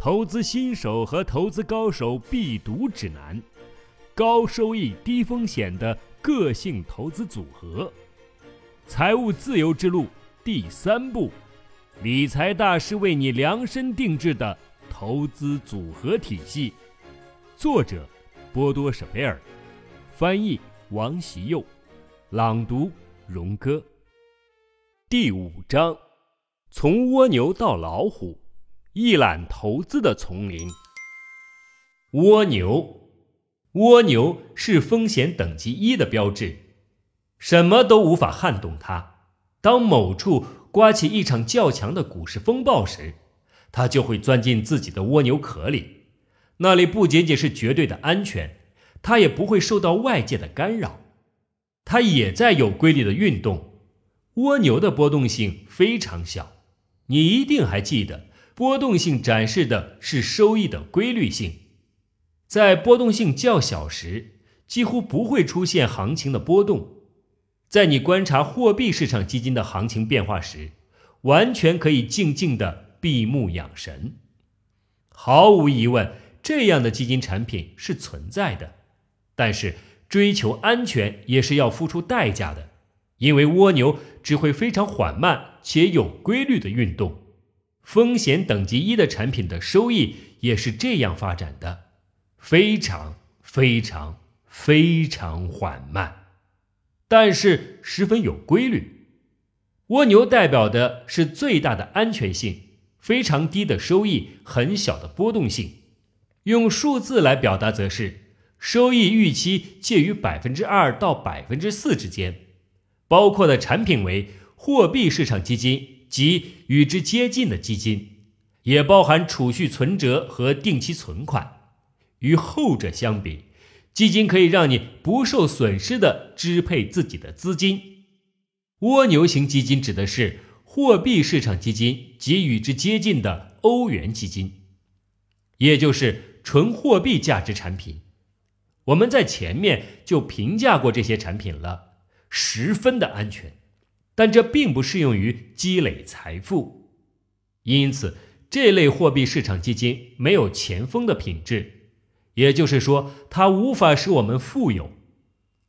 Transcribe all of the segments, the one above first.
投资新手和投资高手必读指南，高收益低风险的个性投资组合，财务自由之路第三步，理财大师为你量身定制的投资组合体系。作者：波多舍贝尔，翻译：王习佑，朗读：荣哥。第五章：从蜗牛到老虎。一览投资的丛林。蜗牛，蜗牛是风险等级一的标志，什么都无法撼动它。当某处刮起一场较强的股市风暴时，它就会钻进自己的蜗牛壳里。那里不仅仅是绝对的安全，它也不会受到外界的干扰。它也在有规律的运动。蜗牛的波动性非常小，你一定还记得。波动性展示的是收益的规律性，在波动性较小时，几乎不会出现行情的波动。在你观察货币市场基金的行情变化时，完全可以静静的闭目养神。毫无疑问，这样的基金产品是存在的，但是追求安全也是要付出代价的，因为蜗牛只会非常缓慢且有规律的运动。风险等级一的产品的收益也是这样发展的，非常非常非常缓慢，但是十分有规律。蜗牛代表的是最大的安全性，非常低的收益，很小的波动性。用数字来表达，则是收益预期介于百分之二到百分之四之间，包括的产品为货币市场基金。及与之接近的基金，也包含储蓄存折和定期存款。与后者相比，基金可以让你不受损失地支配自己的资金。蜗牛型基金指的是货币市场基金及与之接近的欧元基金，也就是纯货币价值产品。我们在前面就评价过这些产品了，十分的安全。但这并不适用于积累财富，因此这类货币市场基金没有前锋的品质，也就是说，它无法使我们富有，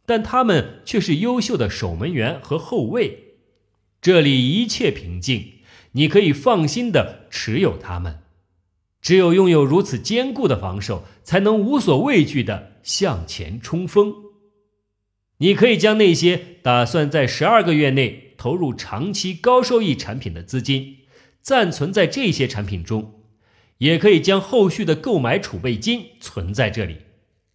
但它们却是优秀的守门员和后卫。这里一切平静，你可以放心的持有它们。只有拥有如此坚固的防守，才能无所畏惧的向前冲锋。你可以将那些打算在十二个月内。投入长期高收益产品的资金，暂存在这些产品中，也可以将后续的购买储备金存在这里。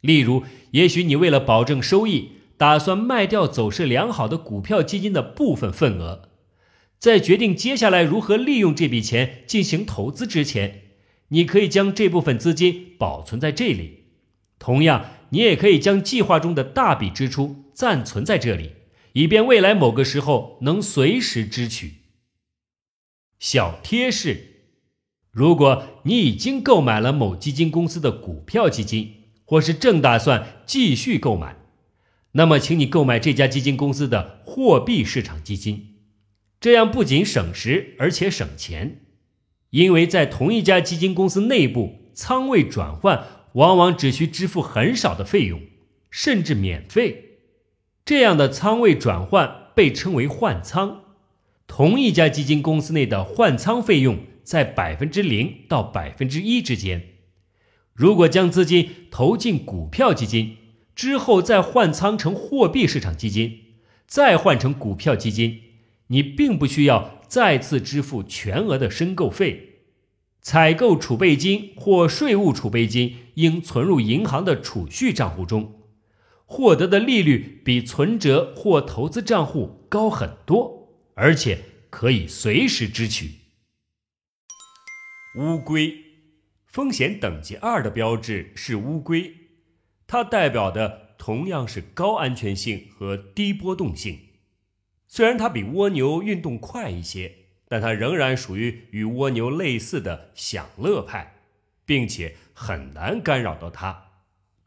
例如，也许你为了保证收益，打算卖掉走势良好的股票基金的部分份额，在决定接下来如何利用这笔钱进行投资之前，你可以将这部分资金保存在这里。同样，你也可以将计划中的大笔支出暂存在这里。以便未来某个时候能随时支取。小贴士：如果你已经购买了某基金公司的股票基金，或是正打算继续购买，那么请你购买这家基金公司的货币市场基金。这样不仅省时，而且省钱，因为在同一家基金公司内部，仓位转换往往只需支付很少的费用，甚至免费。这样的仓位转换被称为换仓。同一家基金公司内的换仓费用在百分之零到百分之一之间。如果将资金投进股票基金之后，再换仓成货币市场基金，再换成股票基金，你并不需要再次支付全额的申购费。采购储备金或税务储备金应存入银行的储蓄账户中。获得的利率比存折或投资账户高很多，而且可以随时支取。乌龟，风险等级二的标志是乌龟，它代表的同样是高安全性和低波动性。虽然它比蜗牛运动快一些，但它仍然属于与蜗牛类似的享乐派，并且很难干扰到它。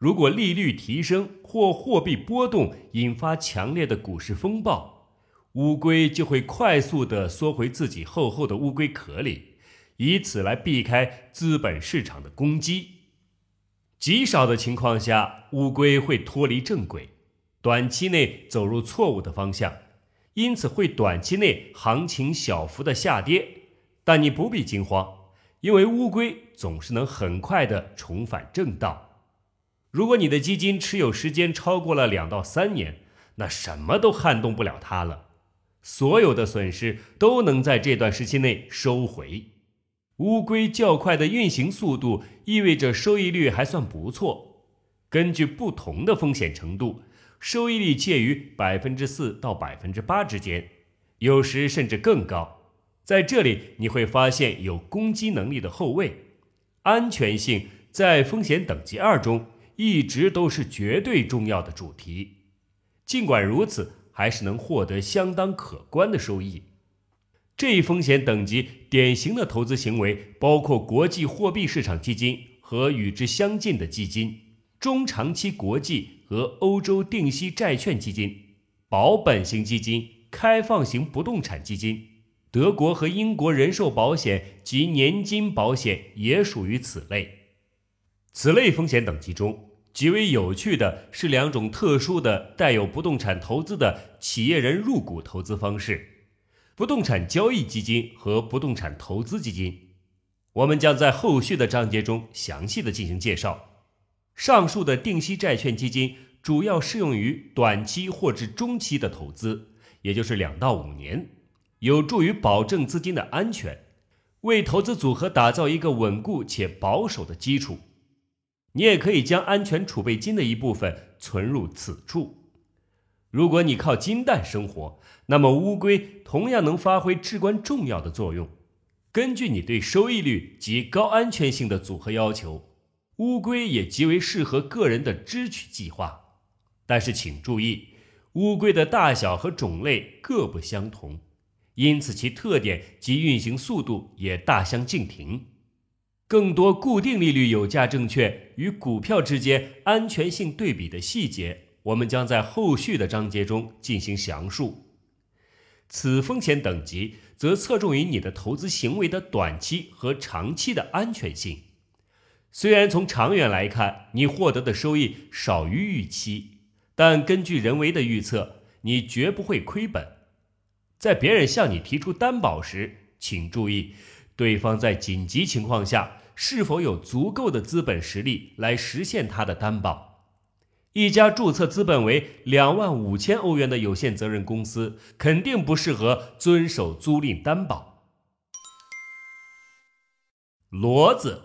如果利率提升或货币波动引发强烈的股市风暴，乌龟就会快速地缩回自己厚厚的乌龟壳里，以此来避开资本市场的攻击。极少的情况下，乌龟会脱离正轨，短期内走入错误的方向，因此会短期内行情小幅的下跌。但你不必惊慌，因为乌龟总是能很快的重返正道。如果你的基金持有时间超过了两到三年，那什么都撼动不了它了，所有的损失都能在这段时期内收回。乌龟较快的运行速度意味着收益率还算不错。根据不同的风险程度，收益率介于百分之四到百分之八之间，有时甚至更高。在这里你会发现有攻击能力的后卫，安全性在风险等级二中一直都是绝对重要的主题。尽管如此，还是能获得相当可观的收益。这一风险等级典型的投资行为包括国际货币市场基金和与之相近的基金、中长期国际和欧洲定息债券基金、保本型基金、开放型不动产基金。德国和英国人寿保险及年金保险也属于此类。此类风险等级中。极为有趣的是两种特殊的带有不动产投资的企业人入股投资方式：不动产交易基金和不动产投资基金。我们将在后续的章节中详细的进行介绍。上述的定息债券基金主要适用于短期或至中期的投资，也就是两到五年，有助于保证资金的安全，为投资组合打造一个稳固且保守的基础。你也可以将安全储备金的一部分存入此处。如果你靠金蛋生活，那么乌龟同样能发挥至关重要的作用。根据你对收益率及高安全性的组合要求，乌龟也极为适合个人的支取计划。但是请注意，乌龟的大小和种类各不相同，因此其特点及运行速度也大相径庭。更多固定利率有价证券与股票之间安全性对比的细节，我们将在后续的章节中进行详述。此风险等级则侧重于你的投资行为的短期和长期的安全性。虽然从长远来看，你获得的收益少于预期，但根据人为的预测，你绝不会亏本。在别人向你提出担保时，请注意，对方在紧急情况下。是否有足够的资本实力来实现他的担保？一家注册资本为两万五千欧元的有限责任公司肯定不适合遵守租赁担保。骡子，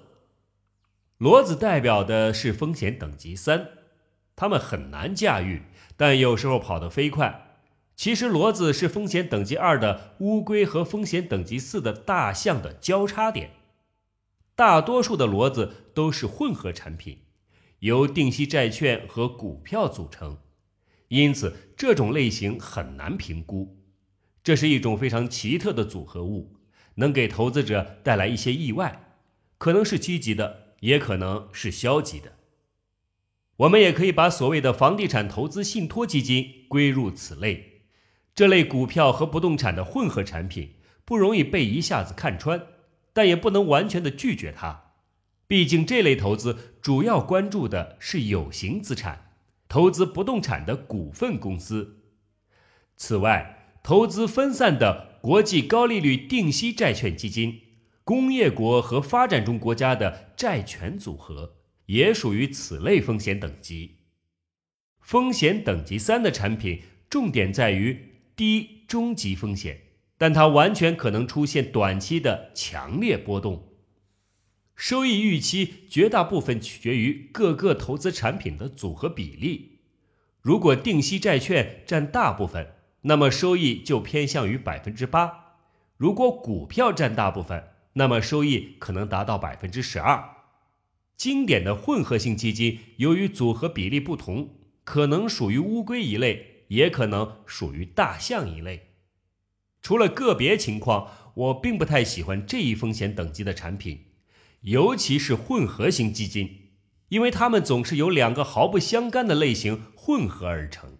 骡子代表的是风险等级三，它们很难驾驭，但有时候跑得飞快。其实，骡子是风险等级二的乌龟和风险等级四的大象的交叉点。大多数的骡子都是混合产品，由定息债券和股票组成，因此这种类型很难评估。这是一种非常奇特的组合物，能给投资者带来一些意外，可能是积极的，也可能是消极的。我们也可以把所谓的房地产投资信托基金归入此类。这类股票和不动产的混合产品不容易被一下子看穿。但也不能完全的拒绝它，毕竟这类投资主要关注的是有形资产，投资不动产的股份公司。此外，投资分散的国际高利率定息债券基金、工业国和发展中国家的债权组合也属于此类风险等级。风险等级三的产品重点在于低中级风险。但它完全可能出现短期的强烈波动，收益预期绝大部分取决于各个投资产品的组合比例。如果定息债券占大部分，那么收益就偏向于百分之八；如果股票占大部分，那么收益可能达到百分之十二。经典的混合性基金由于组合比例不同，可能属于乌龟一类，也可能属于大象一类。除了个别情况，我并不太喜欢这一风险等级的产品，尤其是混合型基金，因为它们总是由两个毫不相干的类型混合而成。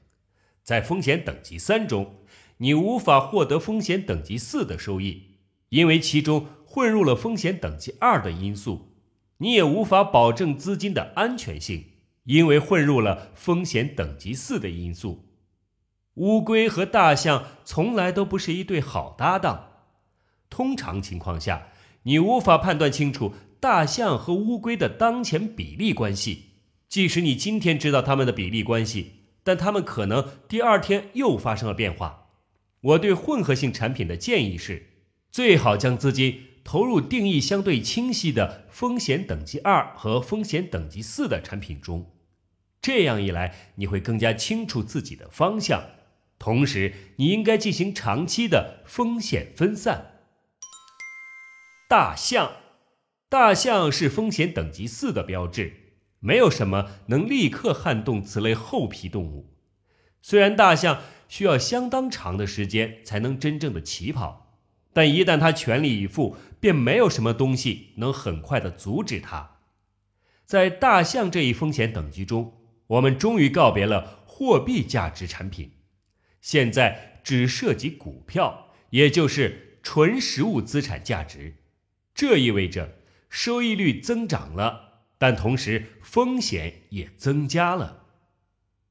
在风险等级三中，你无法获得风险等级四的收益，因为其中混入了风险等级二的因素，你也无法保证资金的安全性，因为混入了风险等级四的因素。乌龟和大象从来都不是一对好搭档。通常情况下，你无法判断清楚大象和乌龟的当前比例关系。即使你今天知道它们的比例关系，但它们可能第二天又发生了变化。我对混合性产品的建议是，最好将资金投入定义相对清晰的风险等级二和风险等级四的产品中。这样一来，你会更加清楚自己的方向。同时，你应该进行长期的风险分散。大象，大象是风险等级四的标志，没有什么能立刻撼动此类厚皮动物。虽然大象需要相当长的时间才能真正的起跑，但一旦它全力以赴，便没有什么东西能很快的阻止它。在大象这一风险等级中，我们终于告别了货币价值产品。现在只涉及股票，也就是纯实物资产价值。这意味着收益率增长了，但同时风险也增加了。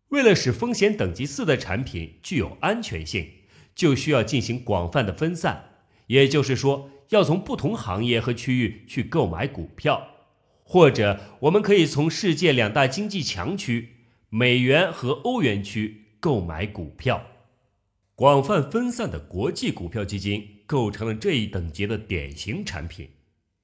为了使风险等级四的产品具有安全性，就需要进行广泛的分散。也就是说，要从不同行业和区域去购买股票，或者我们可以从世界两大经济强区——美元和欧元区购买股票。广泛分散的国际股票基金构成了这一等级的典型产品。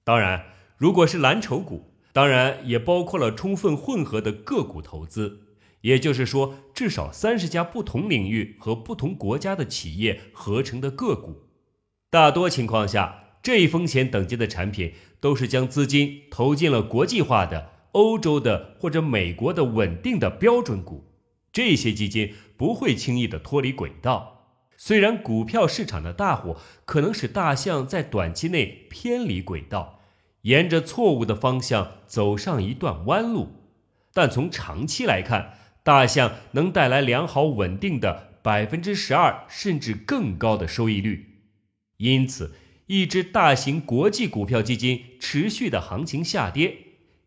当然，如果是蓝筹股，当然也包括了充分混合的个股投资，也就是说，至少三十家不同领域和不同国家的企业合成的个股。大多情况下，这一风险等级的产品都是将资金投进了国际化的、欧洲的或者美国的稳定的标准股。这些基金不会轻易的脱离轨道。虽然股票市场的大火可能使大象在短期内偏离轨道，沿着错误的方向走上一段弯路，但从长期来看，大象能带来良好稳定的百分之十二甚至更高的收益率。因此，一只大型国际股票基金持续的行情下跌，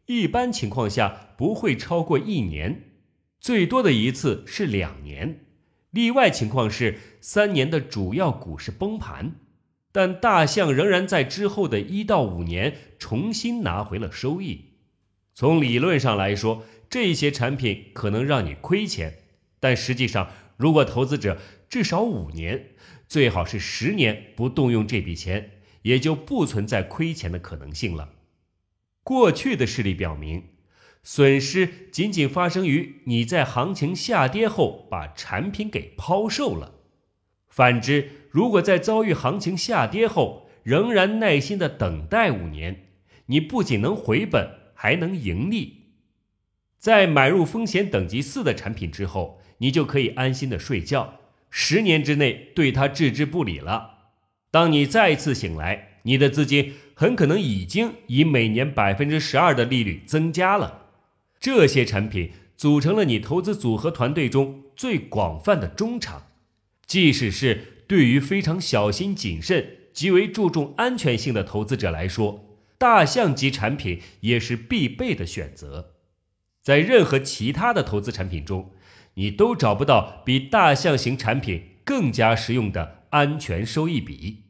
一般情况下不会超过一年，最多的一次是两年。例外情况是三年的主要股市崩盘，但大象仍然在之后的一到五年重新拿回了收益。从理论上来说，这些产品可能让你亏钱，但实际上，如果投资者至少五年，最好是十年不动用这笔钱，也就不存在亏钱的可能性了。过去的事例表明。损失仅仅发生于你在行情下跌后把产品给抛售了。反之，如果在遭遇行情下跌后仍然耐心的等待五年，你不仅能回本，还能盈利。在买入风险等级四的产品之后，你就可以安心的睡觉，十年之内对它置之不理了。当你再次醒来，你的资金很可能已经以每年百分之十二的利率增加了。这些产品组成了你投资组合团队中最广泛的中场，即使是对于非常小心谨慎、极为注重安全性的投资者来说，大象级产品也是必备的选择。在任何其他的投资产品中，你都找不到比大象型产品更加实用的安全收益比。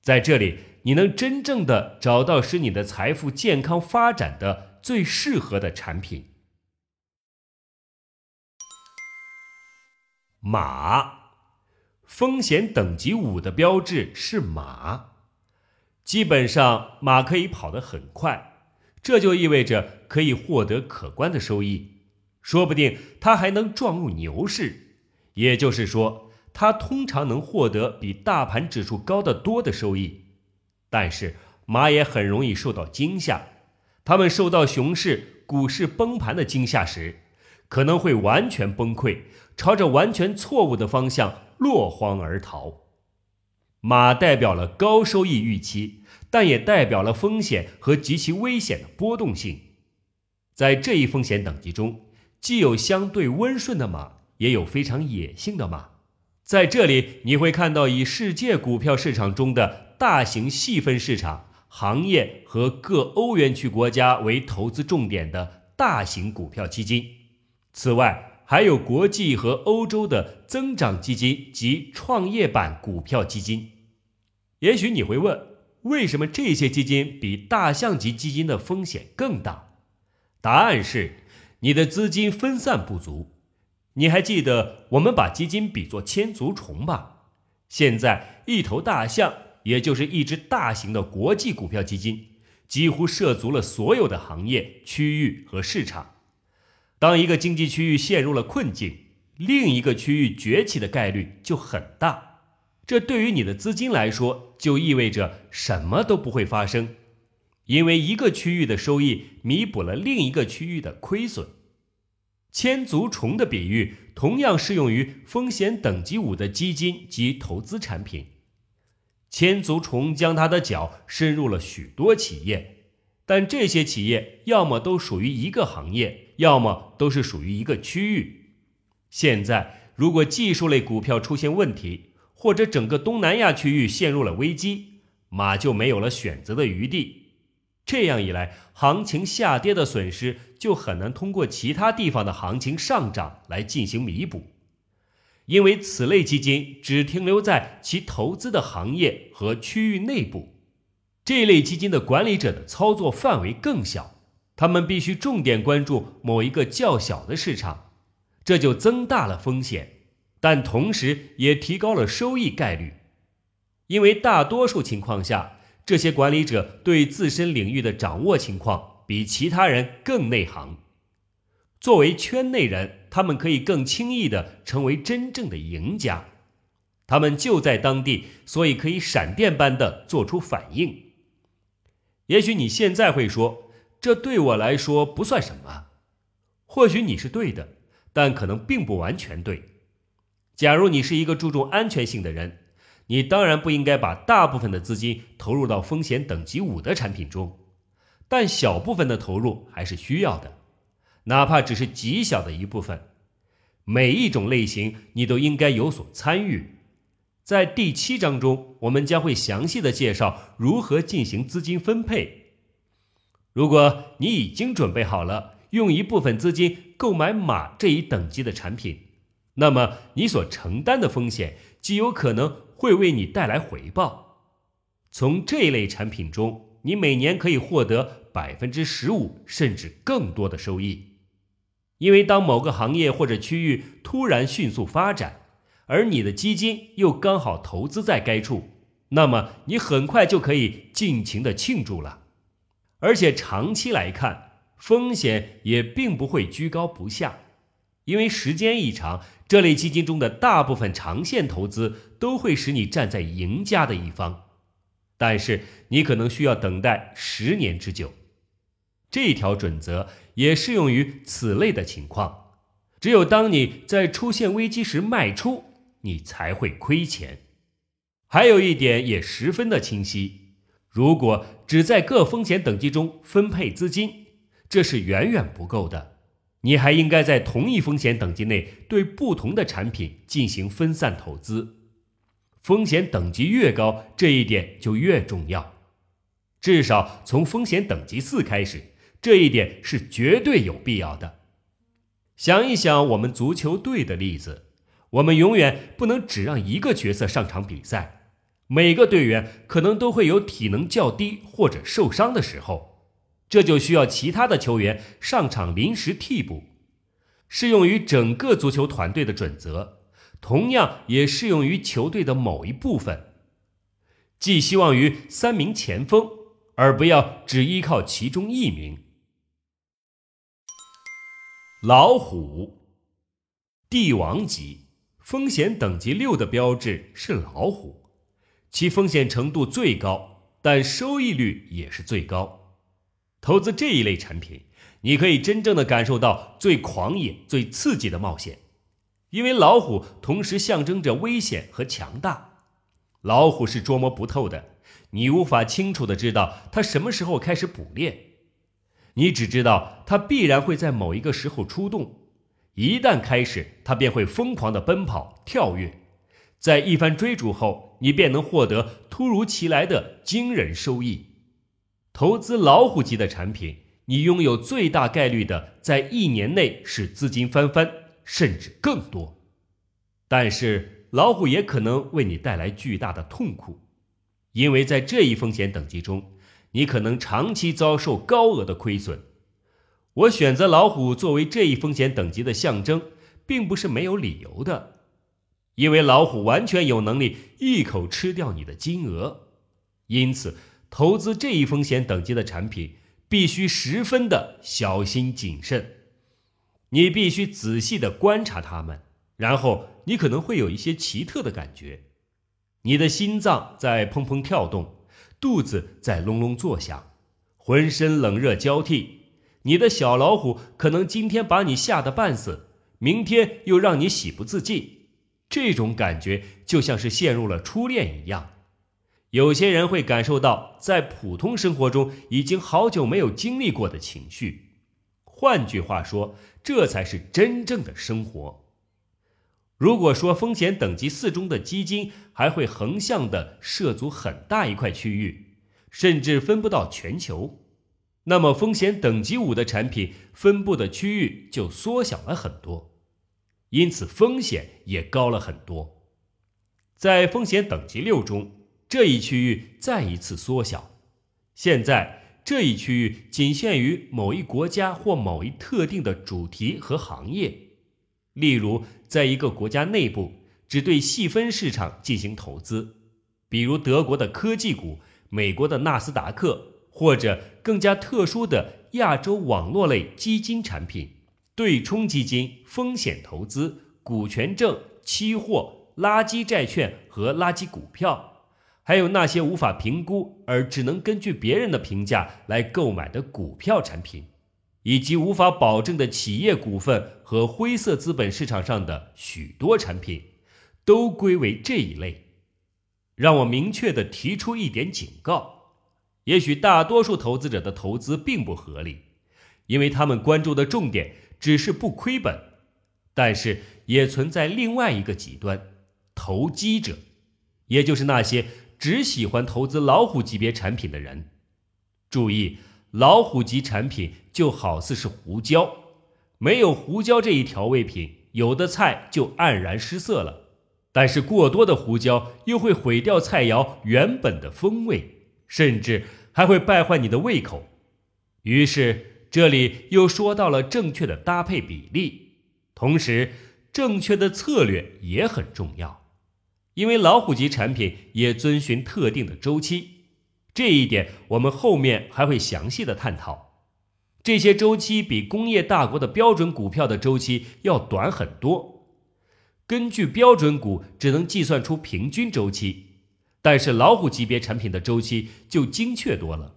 在这里，你能真正的找到使你的财富健康发展的。最适合的产品。马，风险等级五的标志是马。基本上，马可以跑得很快，这就意味着可以获得可观的收益。说不定它还能撞入牛市，也就是说，它通常能获得比大盘指数高得多的收益。但是，马也很容易受到惊吓。他们受到熊市、股市崩盘的惊吓时，可能会完全崩溃，朝着完全错误的方向落荒而逃。马代表了高收益预期，但也代表了风险和极其危险的波动性。在这一风险等级中，既有相对温顺的马，也有非常野性的马。在这里，你会看到以世界股票市场中的大型细分市场。行业和各欧元区国家为投资重点的大型股票基金。此外，还有国际和欧洲的增长基金及创业板股票基金。也许你会问，为什么这些基金比大象级基金的风险更大？答案是，你的资金分散不足。你还记得我们把基金比作千足虫吧？现在一头大象，也就是一只大型的国际股票基金，几乎涉足了所有的行业、区域和市场。当一个经济区域陷入了困境，另一个区域崛起的概率就很大。这对于你的资金来说，就意味着什么都不会发生。因为一个区域的收益弥补了另一个区域的亏损，千足虫的比喻同样适用于风险等级五的基金及投资产品。千足虫将它的脚伸入了许多企业，但这些企业要么都属于一个行业，要么都是属于一个区域。现在，如果技术类股票出现问题，或者整个东南亚区域陷入了危机，马就没有了选择的余地。这样一来，行情下跌的损失就很难通过其他地方的行情上涨来进行弥补，因为此类基金只停留在其投资的行业和区域内部。这类基金的管理者的操作范围更小，他们必须重点关注某一个较小的市场，这就增大了风险，但同时也提高了收益概率，因为大多数情况下。这些管理者对自身领域的掌握情况比其他人更内行。作为圈内人，他们可以更轻易地成为真正的赢家。他们就在当地，所以可以闪电般地做出反应。也许你现在会说，这对我来说不算什么。或许你是对的，但可能并不完全对。假如你是一个注重安全性的人。你当然不应该把大部分的资金投入到风险等级五的产品中，但小部分的投入还是需要的，哪怕只是极小的一部分。每一种类型你都应该有所参与。在第七章中，我们将会详细的介绍如何进行资金分配。如果你已经准备好了用一部分资金购买马这一等级的产品，那么你所承担的风险极有可能。会为你带来回报。从这一类产品中，你每年可以获得百分之十五甚至更多的收益。因为当某个行业或者区域突然迅速发展，而你的基金又刚好投资在该处，那么你很快就可以尽情的庆祝了。而且长期来看，风险也并不会居高不下。因为时间一长，这类基金中的大部分长线投资都会使你站在赢家的一方，但是你可能需要等待十年之久。这条准则也适用于此类的情况，只有当你在出现危机时卖出，你才会亏钱。还有一点也十分的清晰：如果只在各风险等级中分配资金，这是远远不够的。你还应该在同一风险等级内对不同的产品进行分散投资，风险等级越高，这一点就越重要。至少从风险等级四开始，这一点是绝对有必要的。想一想我们足球队的例子，我们永远不能只让一个角色上场比赛，每个队员可能都会有体能较低或者受伤的时候。这就需要其他的球员上场临时替补，适用于整个足球团队的准则，同样也适用于球队的某一部分。寄希望于三名前锋，而不要只依靠其中一名。老虎，帝王级，风险等级六的标志是老虎，其风险程度最高，但收益率也是最高。投资这一类产品，你可以真正的感受到最狂野、最刺激的冒险，因为老虎同时象征着危险和强大。老虎是捉摸不透的，你无法清楚的知道它什么时候开始捕猎，你只知道它必然会在某一个时候出动。一旦开始，它便会疯狂的奔跑、跳跃，在一番追逐后，你便能获得突如其来的惊人收益。投资老虎级的产品，你拥有最大概率的在一年内使资金翻番，甚至更多。但是老虎也可能为你带来巨大的痛苦，因为在这一风险等级中，你可能长期遭受高额的亏损。我选择老虎作为这一风险等级的象征，并不是没有理由的，因为老虎完全有能力一口吃掉你的金额。因此，投资这一风险等级的产品，必须十分的小心谨慎。你必须仔细的观察它们，然后你可能会有一些奇特的感觉：你的心脏在砰砰跳动，肚子在隆隆作响，浑身冷热交替。你的小老虎可能今天把你吓得半死，明天又让你喜不自禁。这种感觉就像是陷入了初恋一样。有些人会感受到在普通生活中已经好久没有经历过的情绪。换句话说，这才是真正的生活。如果说风险等级四中的基金还会横向的涉足很大一块区域，甚至分布到全球。那么，风险等级五的产品分布的区域就缩小了很多，因此风险也高了很多。在风险等级六中，这一区域再一次缩小。现在，这一区域仅限于某一国家或某一特定的主题和行业，例如，在一个国家内部只对细分市场进行投资，比如德国的科技股、美国的纳斯达克。或者更加特殊的亚洲网络类基金产品、对冲基金、风险投资、股权证、期货、垃圾债券和垃圾股票，还有那些无法评估而只能根据别人的评价来购买的股票产品，以及无法保证的企业股份和灰色资本市场上的许多产品，都归为这一类。让我明确的提出一点警告。也许大多数投资者的投资并不合理，因为他们关注的重点只是不亏本。但是也存在另外一个极端，投机者，也就是那些只喜欢投资老虎级别产品的人。注意，老虎级产品就好似是胡椒，没有胡椒这一调味品，有的菜就黯然失色了。但是过多的胡椒又会毁掉菜肴原本的风味。甚至还会败坏你的胃口，于是这里又说到了正确的搭配比例，同时正确的策略也很重要，因为老虎级产品也遵循特定的周期，这一点我们后面还会详细的探讨。这些周期比工业大国的标准股票的周期要短很多，根据标准股只能计算出平均周期。但是老虎级别产品的周期就精确多了，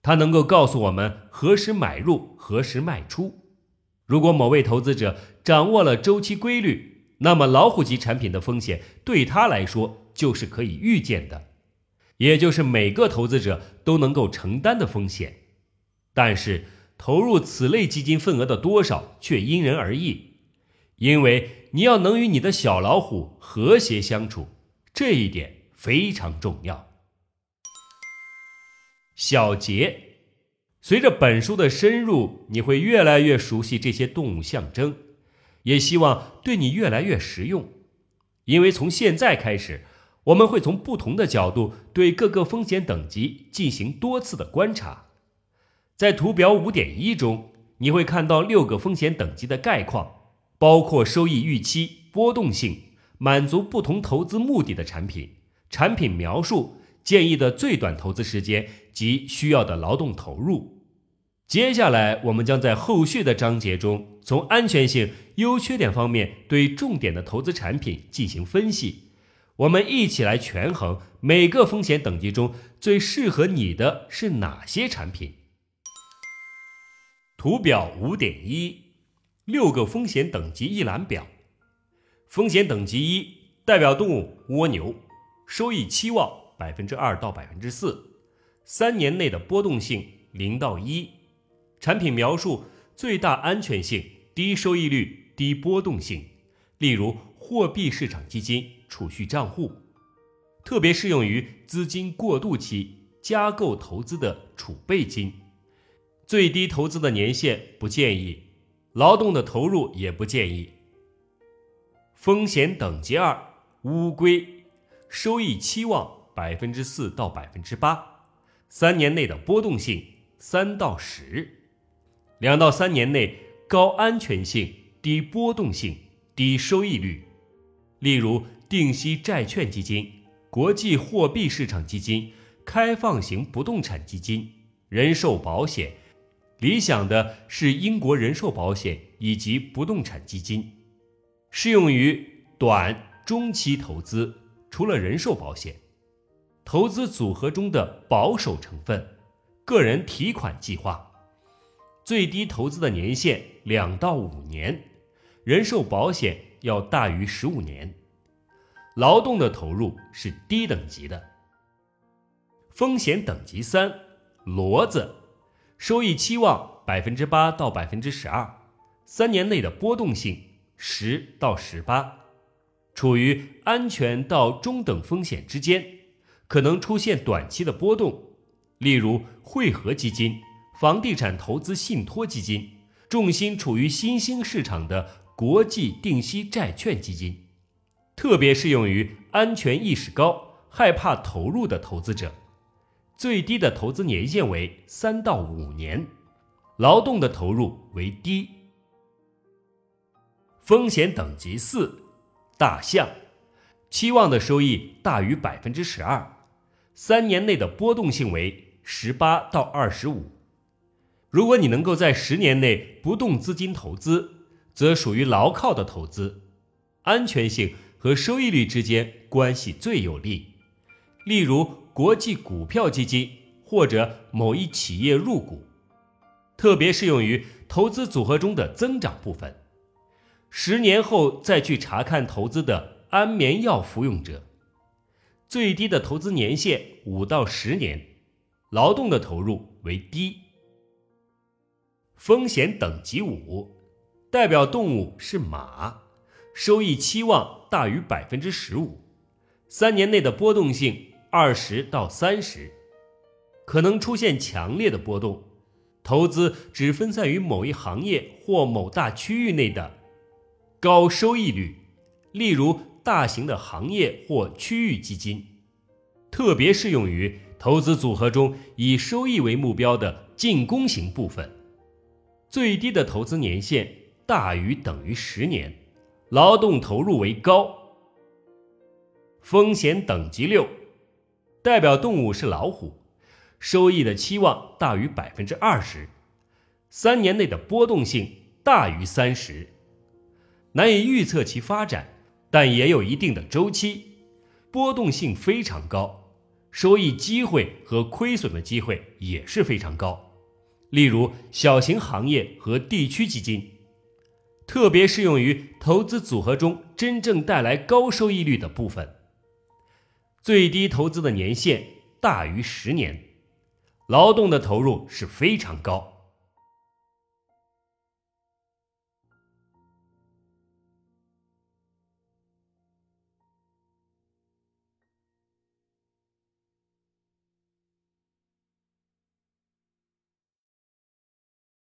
它能够告诉我们何时买入，何时卖出。如果某位投资者掌握了周期规律，那么老虎级产品的风险对他来说就是可以预见的，也就是每个投资者都能够承担的风险。但是投入此类基金份额的多少却因人而异，因为你要能与你的小老虎和谐相处，这一点。非常重要。小结：随着本书的深入，你会越来越熟悉这些动物象征，也希望对你越来越实用。因为从现在开始，我们会从不同的角度对各个风险等级进行多次的观察。在图表五点一中，你会看到六个风险等级的概况，包括收益预期、波动性、满足不同投资目的的产品。产品描述、建议的最短投资时间及需要的劳动投入。接下来，我们将在后续的章节中，从安全性、优缺点方面对重点的投资产品进行分析。我们一起来权衡每个风险等级中最适合你的是哪些产品。图表五点一，六个风险等级一览表。风险等级一，代表动物蜗牛。收益期望百分之二到百分之四，三年内的波动性零到一，产品描述最大安全性、低收益率、低波动性，例如货币市场基金、储蓄账户，特别适用于资金过渡期，加购投资的储备金。最低投资的年限不建议，劳动的投入也不建议。风险等级二：乌龟，收益期望百分之四到百分之八，三年内的波动性三到十，两到三年内高安全性、低波动性、低收益率，例如定息债券基金、国际货币市场基金、开放型不动产基金、人寿保险。理想的是英国人寿保险以及不动产基金，适用于短中期投资。除了人寿保险，投资组合中的保守成分，个人提款计划，最低投资的年限两到五年，人寿保险要大于十五年，劳动的投入是低等级的。风险等级三，骡子。收益期望百分之八到百分之十二，三年内的波动性十到十八，处于安全到中等风险之间，可能出现短期的波动，例如汇合基金、房地产投资信托基金、重心处于新兴市场的国际定息债券基金，特别适用于安全意识高、害怕投入的投资者。最低的投资年限为三到五年，劳动的投入为低。风险等级四，大象，期望的收益大于百分之十二，三年内的波动性为十八到二十五。如果你能够在十年内不动资金投资，则属于牢靠的投资，安全性和收益率之间关系最有利。例如。国际股票基金或者某一企业入股，特别适用于投资组合中的增长部分。十年后再去查看投资的安眠药服用者，最低的投资年限五到十年，劳动的投入为低。风险等级五，代表动物是马，收益期望大于百分之十五，三年内的波动性。二十到三十，可能出现强烈的波动。投资只分散于某一行业或某大区域内的高收益率，例如大型的行业或区域基金，特别适用于投资组合中以收益为目标的进攻型部分。最低的投资年限大于等于十年，劳动投入为高。风险等级六。代表动物是老虎，收益的期望大于百分之二十，三年内的波动性大于三十，难以预测其发展，但也有一定的周期，波动性非常高，收益机会和亏损的机会也是非常高。例如小型行业和地区基金，特别适用于投资组合中真正带来高收益率的部分。最低投资的年限大于十年，劳动的投入是非常高。